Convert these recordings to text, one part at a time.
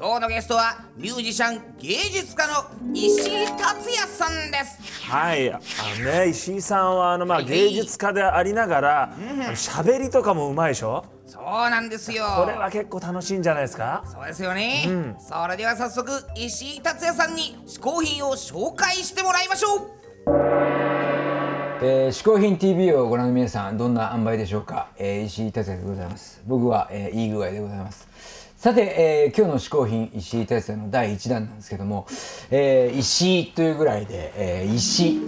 今日のゲストはミュージシャン芸術家の石井達也さんです。はい。あのね石井さんはあの、まあ、芸術家でありながらあの喋りとかもうまいでしょ？そうなんですよ。これは結構楽しいんじゃないですか？そうですよね、それでは早速石井達也さんに嗜好品を紹介してもらいましょう。えー、嗜好品 TV をご覧の皆さんどんな塩梅でしょうか、えー、石井達也でございます。僕は、えー、いい具合でございますさて、えー、今日の嗜好品石井達也の第1弾なんですけども、えー、石井というぐらいで、えー、石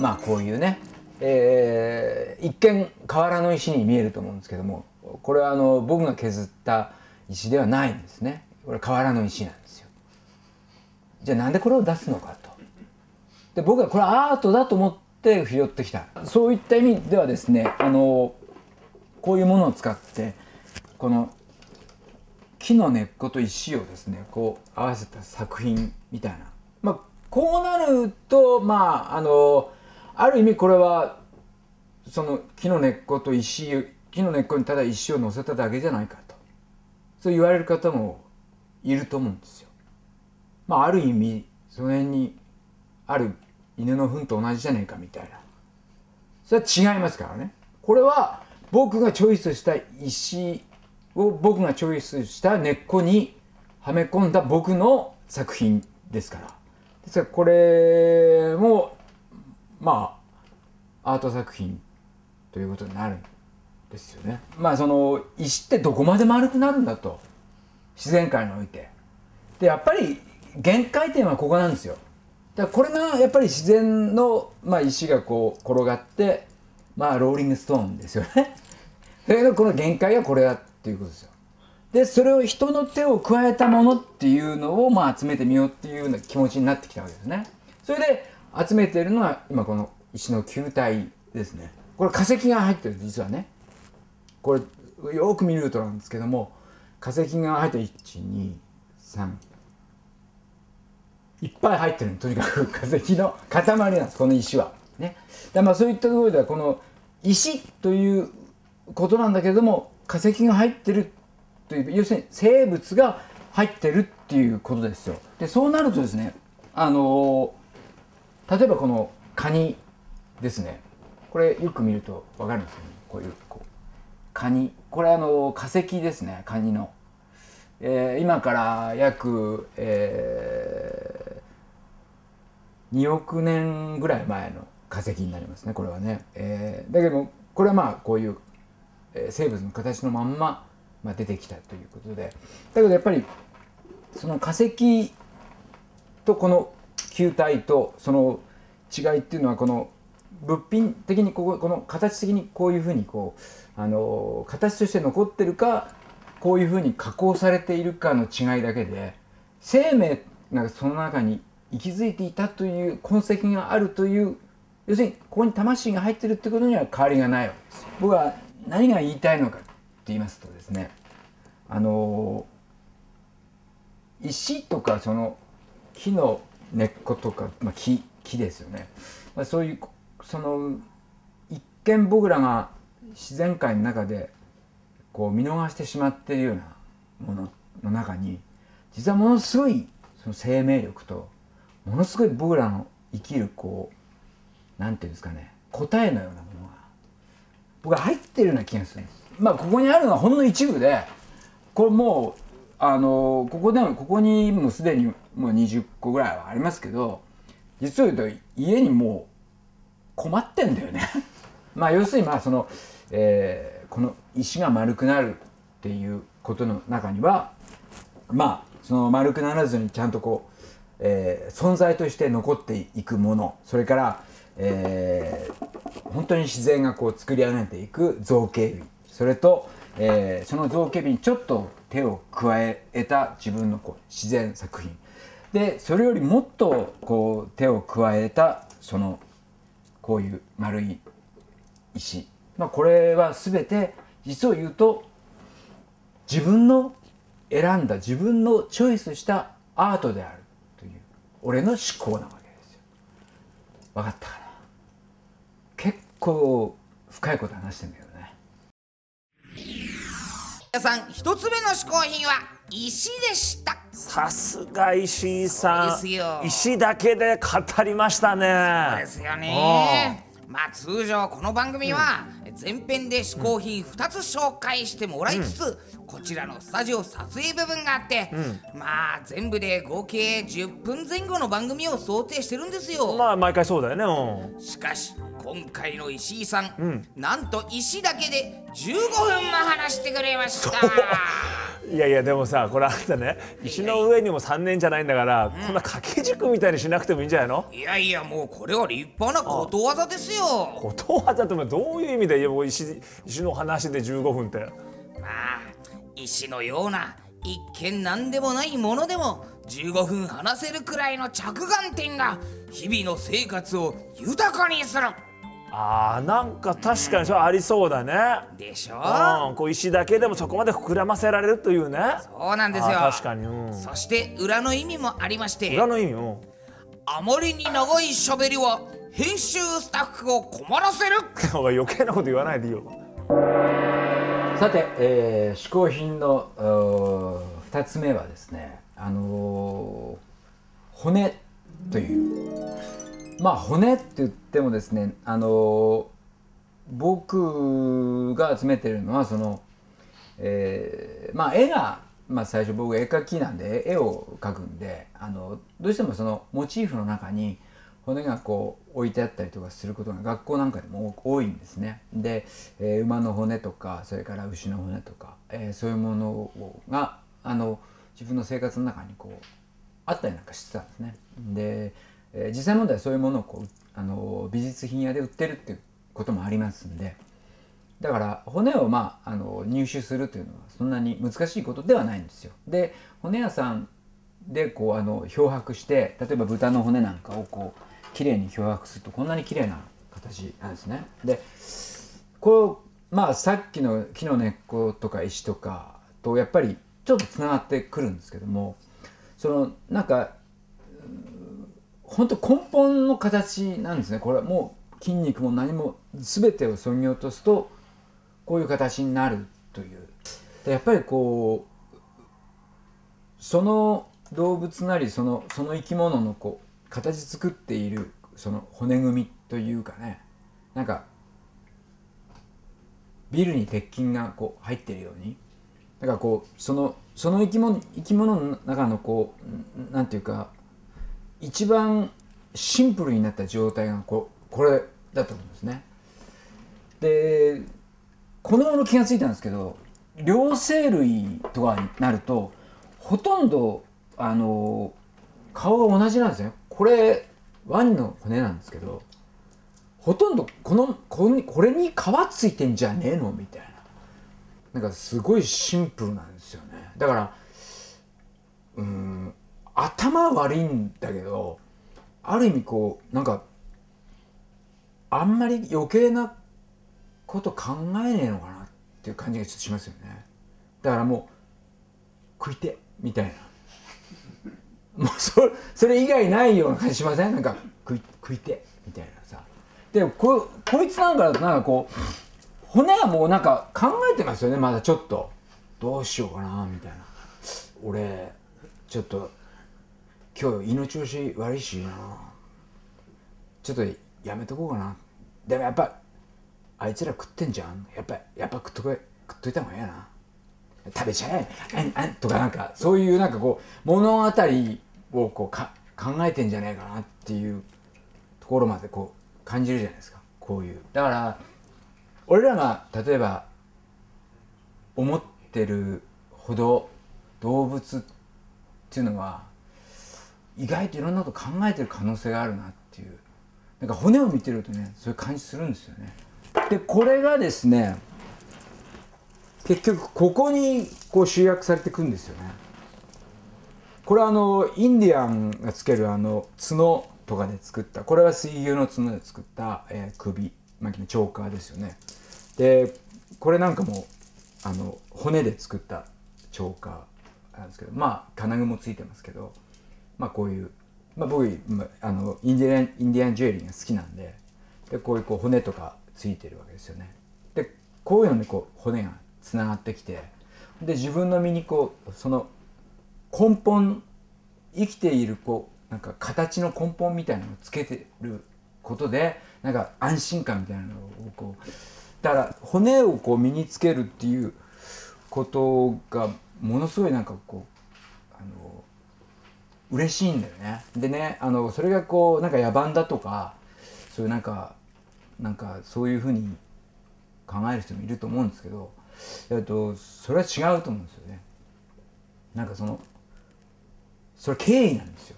まあこういうね、えー、一見瓦の石に見えると思うんですけどもこれはあの僕が削った石ではないんですね。これ瓦の石なんですよ。じゃあなんでこれを出すのかと。で僕はこれアートだと思って拾ってきた。そういった意味ではですねあのこういうものを使ってこの木の根っこと石をですねこう合わせた作品みたいな。まあこうなるとまああのある意味これはその木の根っこと石木の根っこにただ石を乗せただけじゃないかと。そう言われる方もいると思うんですよ。まあある意味その辺にある犬の糞と同じじゃねえかみたいな。それは違いますからね。これは僕がチョイスした石を僕がチョイスした根っこにはめ込んだ僕の作品ですから。ですからこれもまあアート作品ということになるんですよね。まあその石ってどこまで丸くなるんだと。自然界において。でやっぱり限界点はここなんですよ。だこれがやっぱり自然の、まあ、石がこう転がってまあローリングストーンですよね。それがこの限界はこれだ。っていうことですよ。でそれを人の手を加えたものっていうのをまあ集めてみようっていうような気持ちになってきたわけですね。それで集めてるのは今この石の球体ですね。これ化石が入ってる実はね。これよく見るとなんですけども化石が入ってる123いっぱい入ってるとにかく 化石の塊なんですこの石は。ね、だまあそういったところではこの石ということなんだけれども化石が入ってるという要するに生物が入ってるっていうことですよ。でそうなるとですねあの例えばこのカニですねこれよく見ると分かるんですよねこういうこうカニこれあの化石ですねカニの。えー、今から約、えー、2億年ぐらい前の化石になりますねこれはね、えー、だけどこれはまあこういう、生物の形のまんま、まあ、出てきたということで。だけどやっぱりその化石とこの球体とその違いっていうのはこの物品的にこここの形的にこういうふうにこうあの形として残ってるかこういうふうに加工されているかの違いだけで生命がその中に息づいていたという痕跡があるという要するにここに魂が入ってるってことには変わりがないわけです僕は何が言いたいのかって言いますとですねあの石とかその木の根っことか、まあ、木木ですよね、まあ、そういうその一見僕らが自然界の中でこう見逃してしまっているようなものの中に実はものすごいその生命力とものすごい僕らの生きるこうなんていうんですかね答えのようなもの僕は入ってるような気がするんです。まあここにあるのはほんの一部でこれもうあのここでもここにもうすでにもう20個ぐらいはありますけど実を言うと家にもう困ってんだよね。まあ要するにまあその、えーこの石が丸くなるっていうことの中にはまあその丸くならずにちゃんとこう、えー、存在として残っていくものそれから、えー、本当に自然がこう作り上げていく造形美。それと、えー、その造形美にちょっと手を加えた自分のこう自然作品。でそれよりもっとこう手を加えたそのこういう丸い石、まあ、これは全て実を言うと自分の選んだ自分のチョイスしたアートであるという俺の思考なわけですよ。分かったかな？結構深いこと話してんだけどね。皆さん一つ目の嗜好品は石でした。さすが石井さそうですよ。ん石だけで語りましたね。そうですよね。まあ通常この番組は前編で嗜好品2つ紹介してもらいつつ、こちらのスタジオ撮影部分があって、まあ全部で合計10分前後の番組を想定してるんですよ、まあ毎回そうだよねうん。しかし今回の石井さん、なんと石だけで15分も話してくれましたいやいやでもさこれあんたね石の上にも3年じゃないんだから、こんな掛け軸みたいにしなくてもいいんじゃないの？いやいやもうこれは立派なことわざですよ。ことわざってどういう意味でいやもう石石の話で15分って。まあ石のような一見何でもないものでも15分話せるくらいの着眼点が日々の生活を豊かにするあーなんか確かにそれありそうだね。でしょ？うん、こう石だけでもそこまで膨らませられるというね。そうなんですよ。あー確かに、うん、そして裏の意味もありまして。裏の意味も。あまりに長い喋りは編集スタッフを困らせる。お前余計なこと言わないでいいよ。さて、えー、嗜好品のうー2つ目はですね、あのー骨というまあ骨って言ってもですね、あの僕が集めてるのはその、えーまあ絵が、まあ、最初僕絵描きなんで絵を描くんであのどうしてもそのモチーフの中に骨がこう置いてあったりとかすることが学校なんかでも多いんですね。で、えー馬の骨とかそれから牛の骨とか、えーそういうものをがあの自分の生活の中にこうあったりなんかしてたんですね。で、えー実際問題そういうものをこうあの美術品屋で売ってるっていうこともありますんでだから骨を、まあ、あの入手するというのはそんなに難しいことではないんですよ。で骨屋さんでこうあの漂白して例えば豚の骨なんかをこうきれいに漂白するとこんなに綺麗な形なんですね。でこうまあさっきの木の根っことか石とかとやっぱりちょっとつながってくるんですけどもそのなんか本当根本の形なんですね。これはもう筋肉も何も全てをそぎ落とすとこういう形になるという。でやっぱりこうその動物なりそのその生き物のこう形作っているその骨組みというかね。なんかビルに鉄筋がこう入ってるように。だからこうそのその生き物生き物の中のこうなんていうか一番シンプルになった状態がここれだと思うんですね。でこの頃気がついたんですけど両生類とかになるとほとんどあの顔が同じなんですね。これワニの骨なんですけどほとんどこのこれこれに皮ついてんじゃねえの？みたいななんかすごいシンプルなんですよねだからうん頭悪いんだけどある意味こうなんかあんまり余計なこと考えねえのかなっていう感じがちょっとしますよね。だからもう食いてみたいな。もうそれそれ以外ないような感じしません？なんか食い食いてみたいなさ。でここいつなんかだとなんかこう骨はもうなんか考えてますよねまだちょっと。どうしようかなみたいな。俺ちょっと今日胃の調子悪いしな。ちょっとやめとこうかな。でもやっぱあいつら食ってんじゃん。やっぱやっぱ食っとけ食っといた方がいいな。食べちゃえ。あんあんとかなんかそういうなんかこう物語をこうか考えてんじゃないかなっていうところまでこう感じるじゃないですか。こういう。だから俺らが例えば思ってるほど動物っていうのは意外といろんなこと考えてる可能性があるなっていうなんか骨を見てるとねそういう感じするんですよね。でこれがですね結局ここにこう集約されていくんですよね。これはあのインディアンがつけるあの角とかで作ったこれは水牛の角で作った、えー首巻きのチョーカーですよねでこれなんかもあの骨で作ったチョーカーなんですけどまあ金具もついてますけどまあこういう、まあ、僕あのインディアンインディアンジュエリーが好きなんででこういうこう骨とかついてるわけですよね。でこういうのにこう骨がつながってきてで自分の身にこうその根本生きているこうなんか形の根本みたいなのをつけてることでなんか安心感みたいなのをこうだから骨をこう身につけるっていうことがものすごいなんかこう嬉しいんだよね。でねあのそれがこうなんか野蛮だとかそういうなんかなんかそういうふうに考える人もいると思うんですけどえっとそれは違うと思うんですよね。なんかそのそれ敬意なんですよ。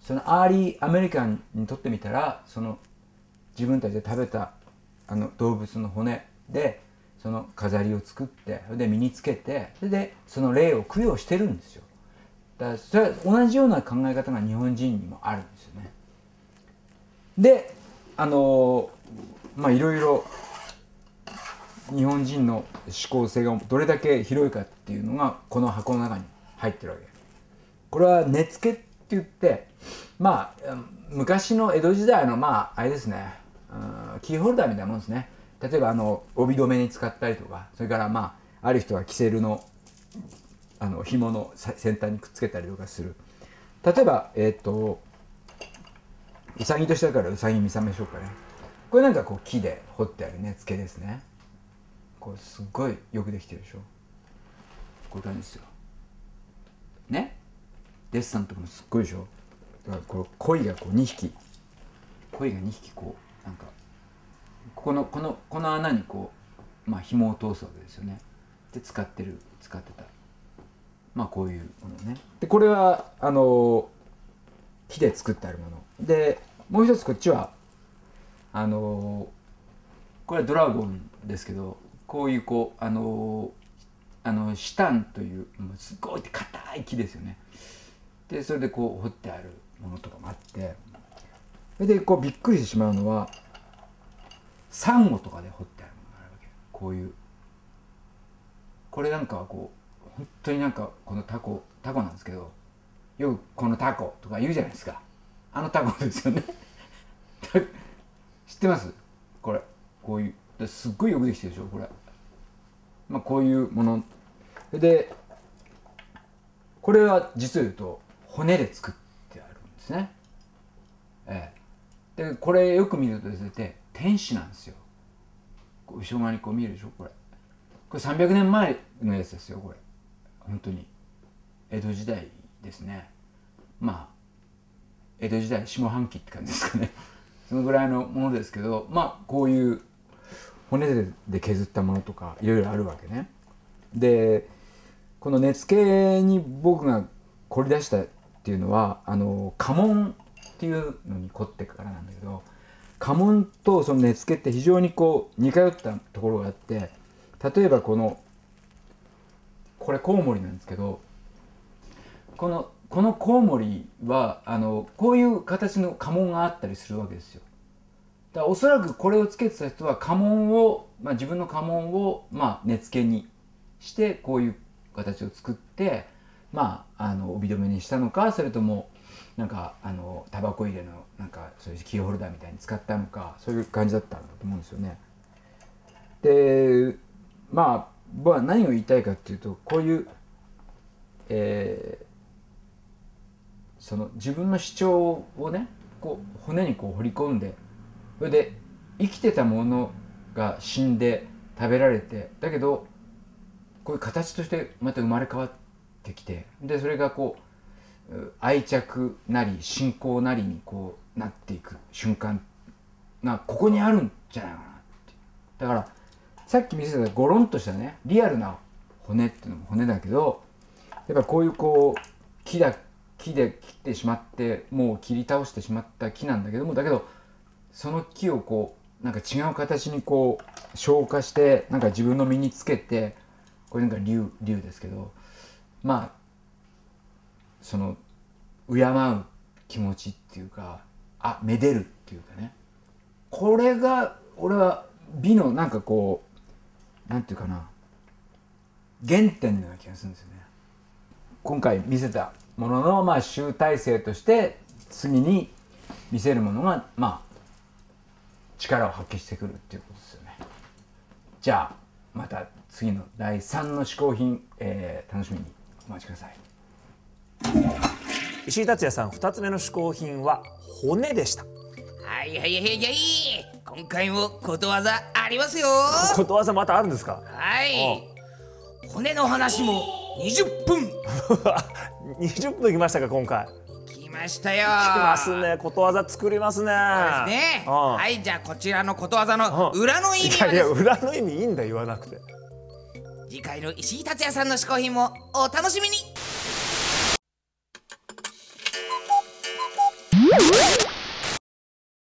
そのアーリーアメリカンにとってみたらその自分たちで食べたあの動物の骨でその飾りを作ってで身につけてそれでその霊を供養してるんですよだからそれ同じような考え方が日本人にもあるんですよね。であのまあいろいろ日本人の思考性がどれだけ広いかっていうのがこの箱の中に入ってるわけ。これは根付けって言ってまあ昔の江戸時代のまああれですね。うんキーホルダーみたいなもんですね。例えばあの帯留めに使ったりとかそれからまあある人はキセルのあの紐の先端にくっつけたりとかする。例えばえっ、とうさぎとしてだからうさぎ見さめしょうかねこれなんかこう木で彫ってある根付けですね。これすっごいよくできてるでしょ。こういう感じですよ。ね？デッサンとかもすっごいでしょ。だからこう鯉がこう2匹。鯉が2匹こうなんかここのこのこの穴にこうまあ紐を通すわけですよね。で使ってる使ってた。まあこういうものね。でこれはあの木で作ってあるもの。でもう一つこっちはあのこれはドラゴンですけどこういうこうあのあのシタンというすごい硬い木ですよね。でそれでこう彫ってあるものとかもあって。それでこうびっくりしてしまうのはサンゴとかで彫ってあるものがあるわけ。こういう。これなんかはこう本当になんかこのタコタコなんですけどよくこのタコとか言うじゃないですか。あのタコですよね。知ってます？これ。こういうすっごいよくできてるでしょこれ。まあこういうもの。でこれは実を言うと骨で作ってあるんですね。ええ。でこれよく見るとですね天使なんですよ。後ろ側にこう見えるでしょこれ。これ300年前のやつですよこれ。本当に江戸時代ですね。まあ江戸時代下半期って感じですかね。そのぐらいのものですけどまあこういう骨で削ったものとかいろいろあるわけね。でこの根付に僕が凝り出したっていうのはあの家紋っていうのに凝ってからなんだけど家紋とその根付って非常にこう似通ったところがあって例えばこのこれコウモリなんですけどこのこのコウモリはあのこういう形の家紋があったりするわけですよ。だからおそらくこれをつけてた人は家紋を、まあ、自分の家紋を、まあ、根付けにしてこういう形を作ってまああの帯留めにしたのかそれともなんかあのタバコ入れのなんかそういうキーホルダーみたいに使ったのかそういう感じだったんだと思うんですよね。でまあは何を言いたいかっていうとこういう、えーその自分の主張をねこう骨にこう掘り込んでそれで生きてたものが死んで食べられてだけどこういう形としてまた生まれ変わってきてでそれがこう愛着なり信仰なりにこうなっていく瞬間がここにあるんじゃないかなって。だからさっき見せたゴロンとしたねリアルな骨っていうのも骨だけどやっぱこういうこう木だ木で切ってしまってもう切り倒してしまった木なんだけどもだけどその木をこうなんか違う形にこう消化してなんか自分の身につけてこれなんか竜竜ですけどまあその敬う気持ちっていうかあめでるっていうかね。これが俺は美のなんかこうなんていうかな原点のような気がするんですよね。今回見せたもののまあ集大成として次に見せるものがまあ力を発揮してくるっていうことですよね。じゃあまた次の第3の嗜好品、えー楽しみにお待ちください。石井達也さん2つ目の嗜好品は骨でしたはいはいはいはい。今回もことわざありますよ。ことわざまたあるんですか？はい。骨の話も20分。20分きましたか今回。来ましたよ。来ますね。ことわざ作りますね。ですね。うんはいじゃあこちらのことわざの裏の意い味はやいやです裏の意味いいんだ言わなくて。次回の石井達也さんの嗜好品もお楽しみに